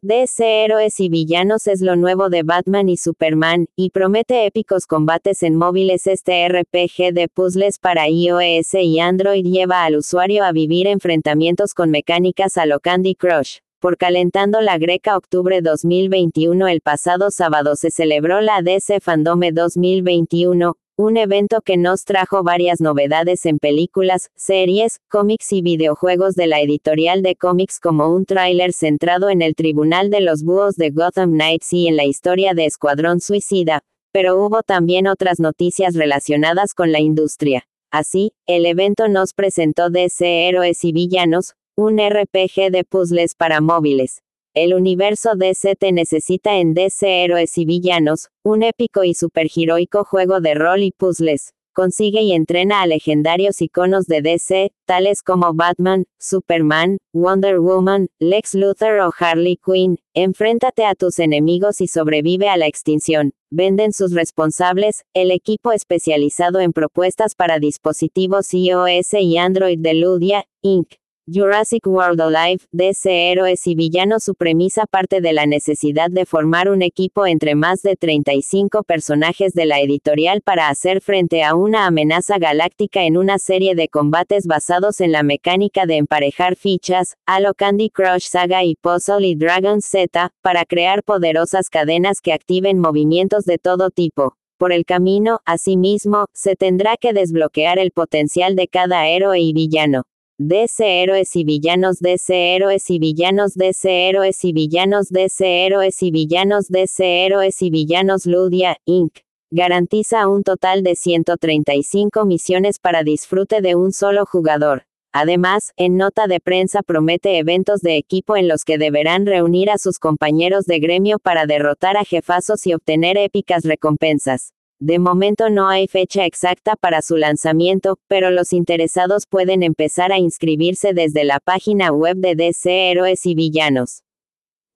DC Héroes y Villanos es lo nuevo de Batman y Superman, y promete épicos combates en móviles. Este RPG de puzzles para iOS y Android lleva al usuario a vivir enfrentamientos con mecánicas a lo Candy Crush. Por Calentando la Greca Octubre 2021 El pasado sábado se celebró la DC Fandome 2021, un evento que nos trajo varias novedades en películas, series, cómics y videojuegos de la editorial de cómics como un tráiler centrado en el Tribunal de los Búhos de Gotham Knights y en la historia de Escuadrón Suicida, pero hubo también otras noticias relacionadas con la industria. Así, el evento nos presentó DC Héroes y Villanos, un RPG de puzzles para móviles. El universo DC te necesita en DC Héroes y Villanos, un épico y superheroico juego de rol y puzzles. Consigue y entrena a legendarios iconos de DC, tales como Batman, Superman, Wonder Woman, Lex Luthor o Harley Quinn. Enfréntate a tus enemigos y sobrevive a la extinción. Venden sus responsables, el equipo especializado en propuestas para dispositivos iOS y Android de Ludia, Inc. Jurassic World Alive, DC Héroes y Villanos Su premisa parte de la necesidad de formar un equipo entre más de 35 personajes de la editorial para hacer frente a una amenaza galáctica en una serie de combates basados en la mecánica de emparejar fichas, Halo Candy Crush Saga y Puzzle y Dragon Z, para crear poderosas cadenas que activen movimientos de todo tipo. Por el camino, asimismo, se tendrá que desbloquear el potencial de cada héroe y villano. DC Héroes y Villanos DC Héroes y Villanos DC Héroes y Villanos DC Héroes y Villanos DC Héroes y Villanos Ludia, Inc. Garantiza un total de 135 misiones para disfrute de un solo jugador. Además, en nota de prensa promete eventos de equipo en los que deberán reunir a sus compañeros de gremio para derrotar a jefazos y obtener épicas recompensas. De momento no hay fecha exacta para su lanzamiento, pero los interesados pueden empezar a inscribirse desde la página web de DC Héroes y Villanos.